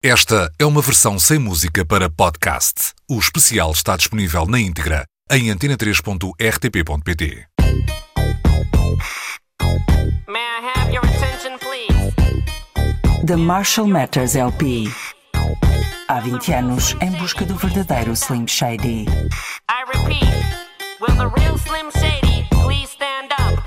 Esta é uma versão sem música para podcast. O especial está disponível na íntegra em antena3.rtp.pt. May I have your attention, please? The Marshall Matters LP. Há 20 anos, em busca do verdadeiro Slim Shady. I repeat, will the real Slim Shady please stand up?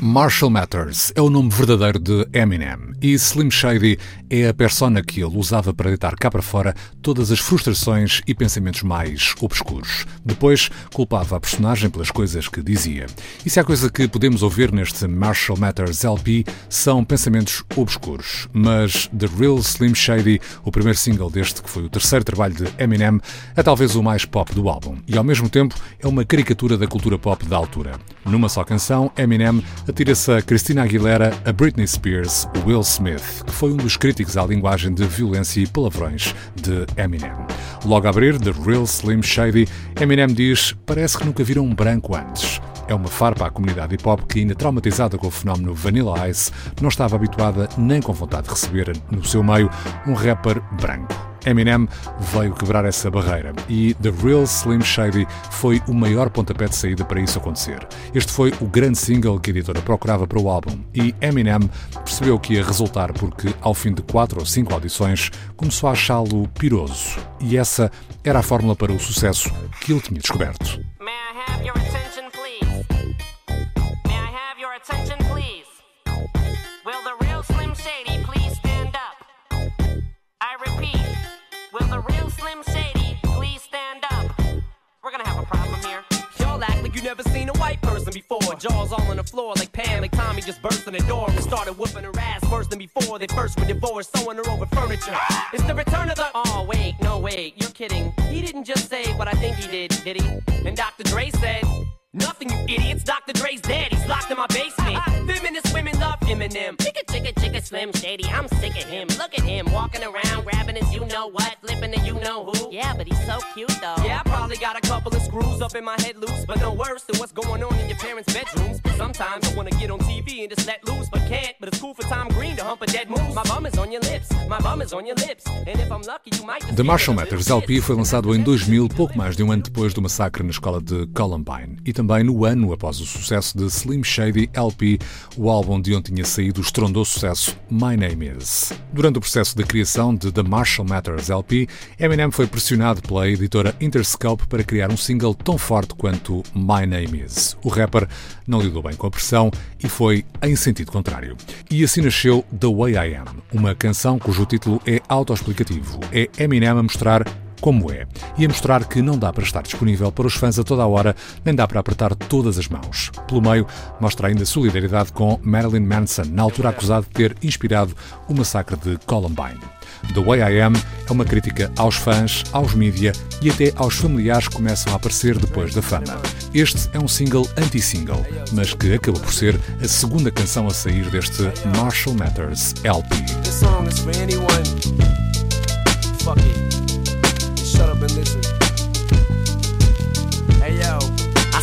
Marshall Matters é o nome verdadeiro de Eminem e Slim Shady é a persona que ele usava para deitar cá para fora todas as frustrações e pensamentos mais obscuros. Depois culpava a personagem pelas coisas que dizia. E se há coisa que podemos ouvir neste Marshall Matters LP são pensamentos obscuros. Mas The Real Slim Shady, o primeiro single deste que foi o terceiro trabalho de Eminem, é talvez o mais pop do álbum e ao mesmo tempo é uma caricatura da cultura pop da altura. Numa só canção, Eminem atira-se a Christina Aguilera, a Britney Spears, o Will Smith, que foi um dos críticos à linguagem de violência e palavrões de Eminem. Logo a abrir, The Real Slim Shady, Eminem diz: Parece que nunca viram um branco antes. É uma farpa à comunidade hip hop que, ainda traumatizada com o fenómeno Vanilla Ice, não estava habituada nem com vontade de receber no seu meio um rapper branco. Eminem veio quebrar essa barreira e The Real Slim Shady foi o maior pontapé de saída para isso acontecer. Este foi o grande single que a editora procurava para o álbum e Eminem percebeu que ia resultar porque, ao fim de quatro ou cinco audições, começou a achá-lo piroso. E essa era a fórmula para o sucesso que ele tinha descoberto. You never seen a white person before. Jaws all on the floor like Pam, like Tommy just burst in the door and started whooping her ass worse than before. They first were divorced, sewing her over furniture. It's the return of the. Oh wait, no wait, you're kidding. He didn't just say what I think he did, did he? And Dr. Dre said. Nothing, you idiots. Dr. Dre's dead. He's locked in my basement. Feminist women love Eminem. Chicka, chicka, chicka, Slim Shady. I'm sick of him. Look at him walking around, grabbing his you know what, flipping the you know who. Yeah, but he's so cute though. Yeah, I probably got a couple of screws up in my head loose, but no worse than what's going on in your parents' bedrooms. Sometimes I wanna get on and just let loose, but can't. But it's cool for Tom Green to hump a dead. My bum is on your lips, my bum is on your lips, and if I'm lucky, you might. The Marshall Matters LP foi lançado em 2000, pouco mais de um ano depois do massacre na escola de Columbine, e também no ano após o sucesso de Slim Shady LP, o álbum de onde tinha saído o estrondoso sucesso My Name Is. Durante o processo de criação de The Marshall Matters LP, Eminem foi pressionado pela editora Interscope para criar um single tão forte quanto My Name Is. O rapper não lidou bem com a pressão e foi em sentido contrário. E assim nasceu The Way I Am, uma canção cujo título é autoexplicativo. É Eminem a mostrar como é, e a mostrar que não dá para estar disponível para os fãs a toda a hora, nem dá para apertar todas as mãos. Pelo meio, mostra ainda solidariedade com Marilyn Manson, na altura acusado de ter inspirado o massacre de Columbine. The Way I Am é uma crítica aos fãs, aos mídia e até aos familiares que começam a aparecer depois da fama. Este é um single anti-single, mas que acabou por ser a segunda canção a sair deste Marshall Matters LP. Fuck it. Shut up and listen. Hey yo.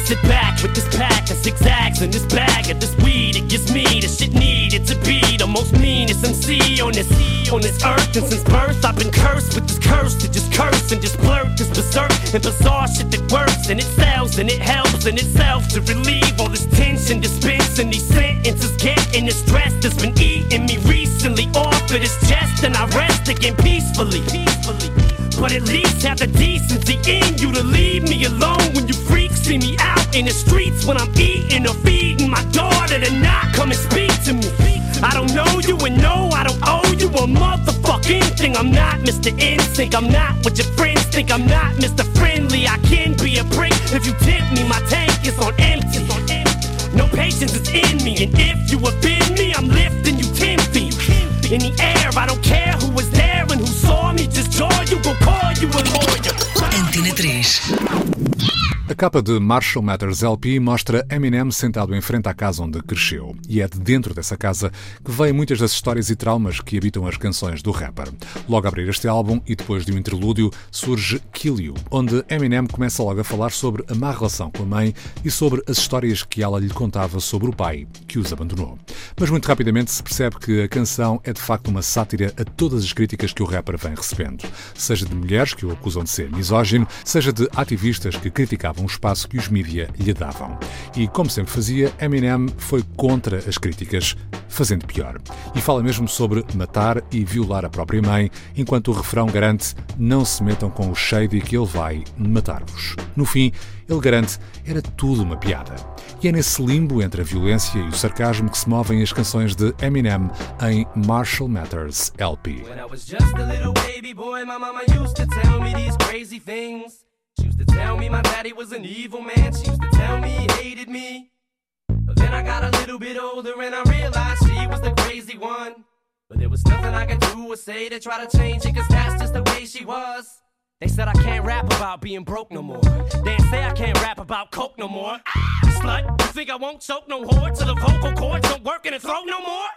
I sit back with this pack of zigzags and this bag of this weed. It gives me the shit needed to be the most meanest MC on this on this earth. And since birth, I've been cursed with this curse to just curse and just blurt this berserk and bizarre shit that works and it sells and it helps in itself to relieve all this tension, dispensing these sentences, getting the stress that's been eating me recently off of this chest, and I rest again peacefully. Peacefully. But at least have the decency in you to leave me alone when you freaks see me out in the streets when I'm eating or feeding my daughter to not come and speak to me. I don't know you and no, I don't owe you a motherfucking thing. I'm not Mr. Instinct, I'm not what your friends think. I'm not Mr. Friendly, I can be a prick if you tip me. My tank is on empty. No patience is in me, and if you offend capa de Marshall Matters LP mostra Eminem sentado em frente à casa onde cresceu. E é de dentro dessa casa que vêm muitas das histórias e traumas que habitam as canções do rapper. Logo a abrir este álbum e depois de um interlúdio surge Kill You, onde Eminem começa logo a falar sobre a má relação com a mãe e sobre as histórias que ela lhe contava sobre o pai, que os abandonou. Mas muito rapidamente se percebe que a canção é de facto uma sátira a todas as críticas que o rapper vem recebendo, seja de mulheres que o acusam de ser misógino, seja de ativistas que criticavam espaço que os mídia lhe davam. E, como sempre fazia, Eminem foi contra as críticas, fazendo pior. E fala mesmo sobre matar e violar a própria mãe, enquanto o refrão garante não se metam com o shady que ele vai matar-vos. No fim, ele garante era tudo uma piada. E é nesse limbo entre a violência e o sarcasmo que se movem as canções de Eminem em Marshall Matters LP. She used to tell me my daddy was an evil man. She used to tell me he hated me. But then I got a little bit older and I realized she was the crazy one. But there was nothing I could do or say to try to change it, cause that's just the way she was. They said I can't rap about being broke no more. They say I can't rap about coke no more. Ah, slut, you think I won't choke no whore till the vocal cords don't work in the throat no more?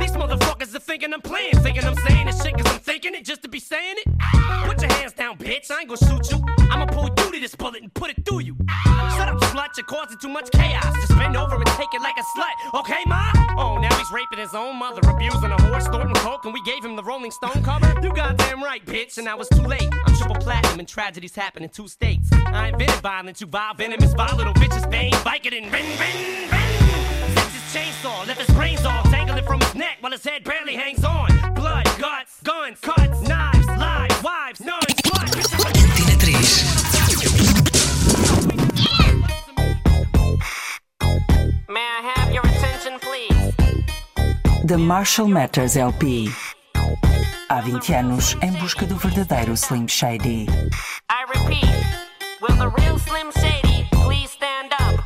These motherfuckers are thinking I'm playing, thinking I'm saying this shit cause I'm thinking it just to be saying it. Put your hands down, bitch, I ain't gonna shoot you. I'ma pull you this bullet and put it through you. Shut up, slut, you're causing too much chaos. Just bend over and take it like a slut, okay, ma? Oh, now he's raping his own mother, abusing a horse, snorting coke, and we gave him the Rolling Stone cover? You goddamn right, bitch, and now it's too late. I'm triple platinum and tragedies happen in two states. I invented violence, you vile venomous, vile little bitches, bang, it and ring, ring, ring. Takes his chainsaw, left his brains off, dangling from his neck while his head barely hangs on. Blood, guts, guns, cuts, knives, lies, wives, nuns, The Marshall Matters LP. Há 20 anos em busca do verdadeiro Slim Shady. I repeat, will the real Slim Shady please stand up?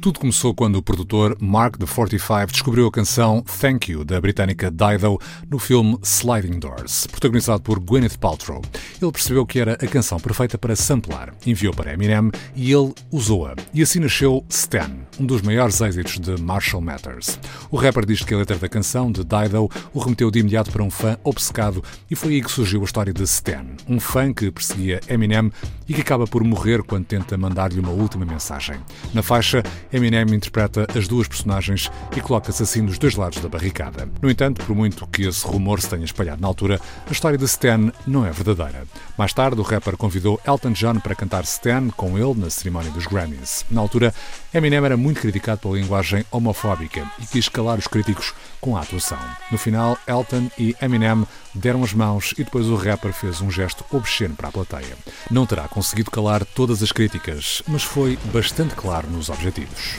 Tudo começou quando o produtor Mark the 45 descobriu a canção Thank You da britânica Dido no filme Sliding Doors, protagonizado por Gwyneth Paltrow. Ele percebeu que era a canção perfeita para samplar, enviou para Eminem e ele usou-a. E assim nasceu Stan, um dos maiores êxitos de Marshall Matters. O rapper diz que a letra da canção de Dido o remeteu de imediato para um fã obcecado e foi aí que surgiu a história de Stan, um fã que perseguia Eminem e que acaba por morrer quando tenta mandar-lhe uma última mensagem. Na faixa, Eminem interpreta as duas personagens e coloca-se assim dos dois lados da barricada. No entanto, por muito que esse rumor se tenha espalhado na altura, a história de Stan não é verdadeira. Mais tarde, o rapper convidou Elton John para cantar Stan com ele na cerimónia dos Grammys. Na altura, Eminem era muito criticado pela linguagem homofóbica e quis calar os críticos com a atuação. No final, Elton e Eminem deram as mãos e depois o rapper fez um gesto obsceno para a plateia. Não terá conseguido calar todas as críticas, mas foi bastante claro nos objetivos.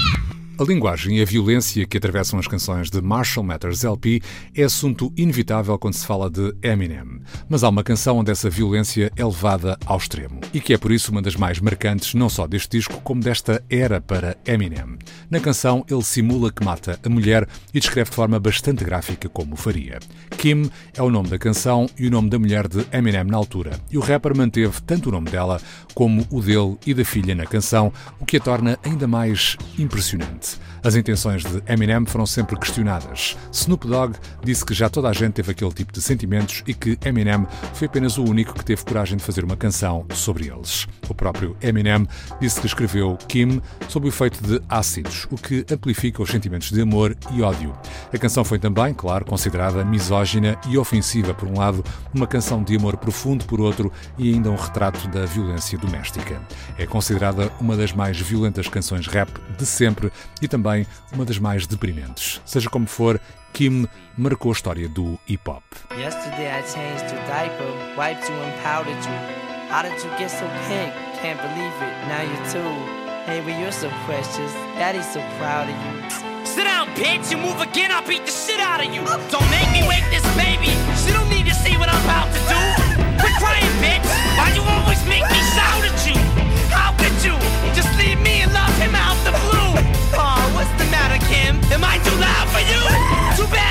A linguagem e a violência que atravessam as canções de Marshall Matters LP é assunto inevitável quando se fala de Eminem. Mas há uma canção onde essa violência é levada ao extremo e que é por isso uma das mais marcantes não só deste disco como desta era para Eminem. Na canção ele simula que mata a mulher e descreve de forma bastante gráfica como faria. Kim é o nome da canção e o nome da mulher de Eminem na altura, e o rapper manteve tanto o nome dela como o dele e da filha na canção, o que a torna ainda mais impressionante. As intenções de Eminem foram sempre questionadas. Snoop Dogg disse que já toda a gente teve aquele tipo de sentimentos e que Eminem foi apenas o único que teve coragem de fazer uma canção sobre eles. O próprio Eminem disse que escreveu Kim sob o efeito de ácidos, o que amplifica os sentimentos de amor e ódio. A canção foi também, claro, considerada misógina e ofensiva por um lado, uma canção de amor profundo por outro e ainda um retrato da violência doméstica. É considerada uma das mais violentas canções rap de sempre e também uma das mais deprimentes. Seja como for, Kim marcou a história do hip hop. Yesterday I changed your diaper, wiped you and powdered you. How did you get so pink? Can't believe it, now you're two. Baby, you're so precious. Daddy's so proud of you. Sit down, bitch. You move again, I'll beat the shit out of you. Don't make me wake this baby. She don't need to see what I'm about to do. Quit crying, bitch. Why you always make me shout at you? How could you just leave me and love him out the blue? What's the matter, Kim? Am I too loud for you? Too bad,